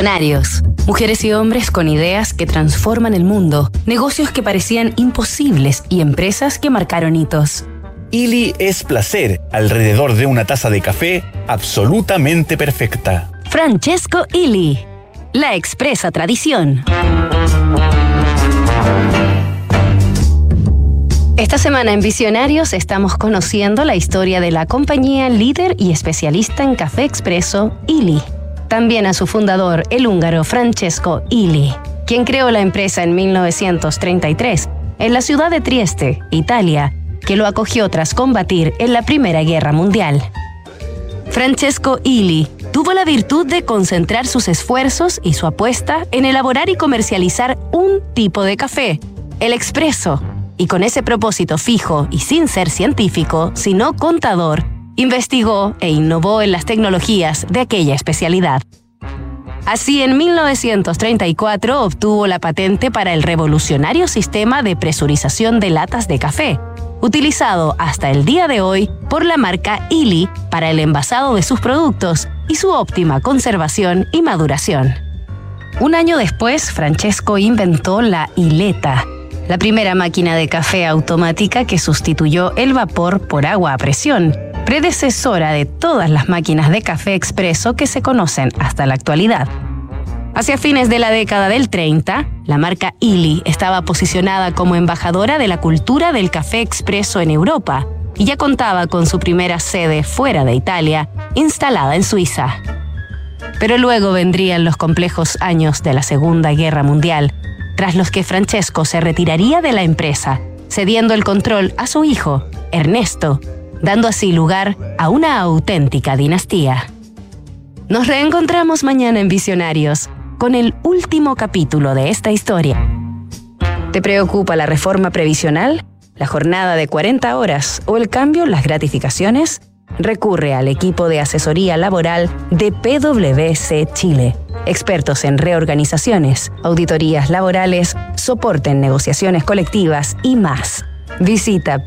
Visionarios. Mujeres y hombres con ideas que transforman el mundo, negocios que parecían imposibles y empresas que marcaron hitos. Ili es placer alrededor de una taza de café absolutamente perfecta. Francesco Ili, la expresa tradición. Esta semana en Visionarios estamos conociendo la historia de la compañía líder y especialista en café expreso, Ili también a su fundador, el húngaro Francesco Ili, quien creó la empresa en 1933 en la ciudad de Trieste, Italia, que lo acogió tras combatir en la Primera Guerra Mundial. Francesco Ili tuvo la virtud de concentrar sus esfuerzos y su apuesta en elaborar y comercializar un tipo de café, el expreso, y con ese propósito fijo y sin ser científico, sino contador, investigó e innovó en las tecnologías de aquella especialidad. Así, en 1934 obtuvo la patente para el revolucionario sistema de presurización de latas de café, utilizado hasta el día de hoy por la marca Illy para el envasado de sus productos y su óptima conservación y maduración. Un año después, Francesco inventó la Ileta, la primera máquina de café automática que sustituyó el vapor por agua a presión predecesora de todas las máquinas de café expreso que se conocen hasta la actualidad. Hacia fines de la década del 30, la marca Illy estaba posicionada como embajadora de la cultura del café expreso en Europa y ya contaba con su primera sede fuera de Italia, instalada en Suiza. Pero luego vendrían los complejos años de la Segunda Guerra Mundial, tras los que Francesco se retiraría de la empresa, cediendo el control a su hijo, Ernesto, dando así lugar a una auténtica dinastía. Nos reencontramos mañana en Visionarios con el último capítulo de esta historia. ¿Te preocupa la reforma previsional, la jornada de 40 horas o el cambio en las gratificaciones? Recurre al equipo de asesoría laboral de PwC Chile, expertos en reorganizaciones, auditorías laborales, soporte en negociaciones colectivas y más. Visita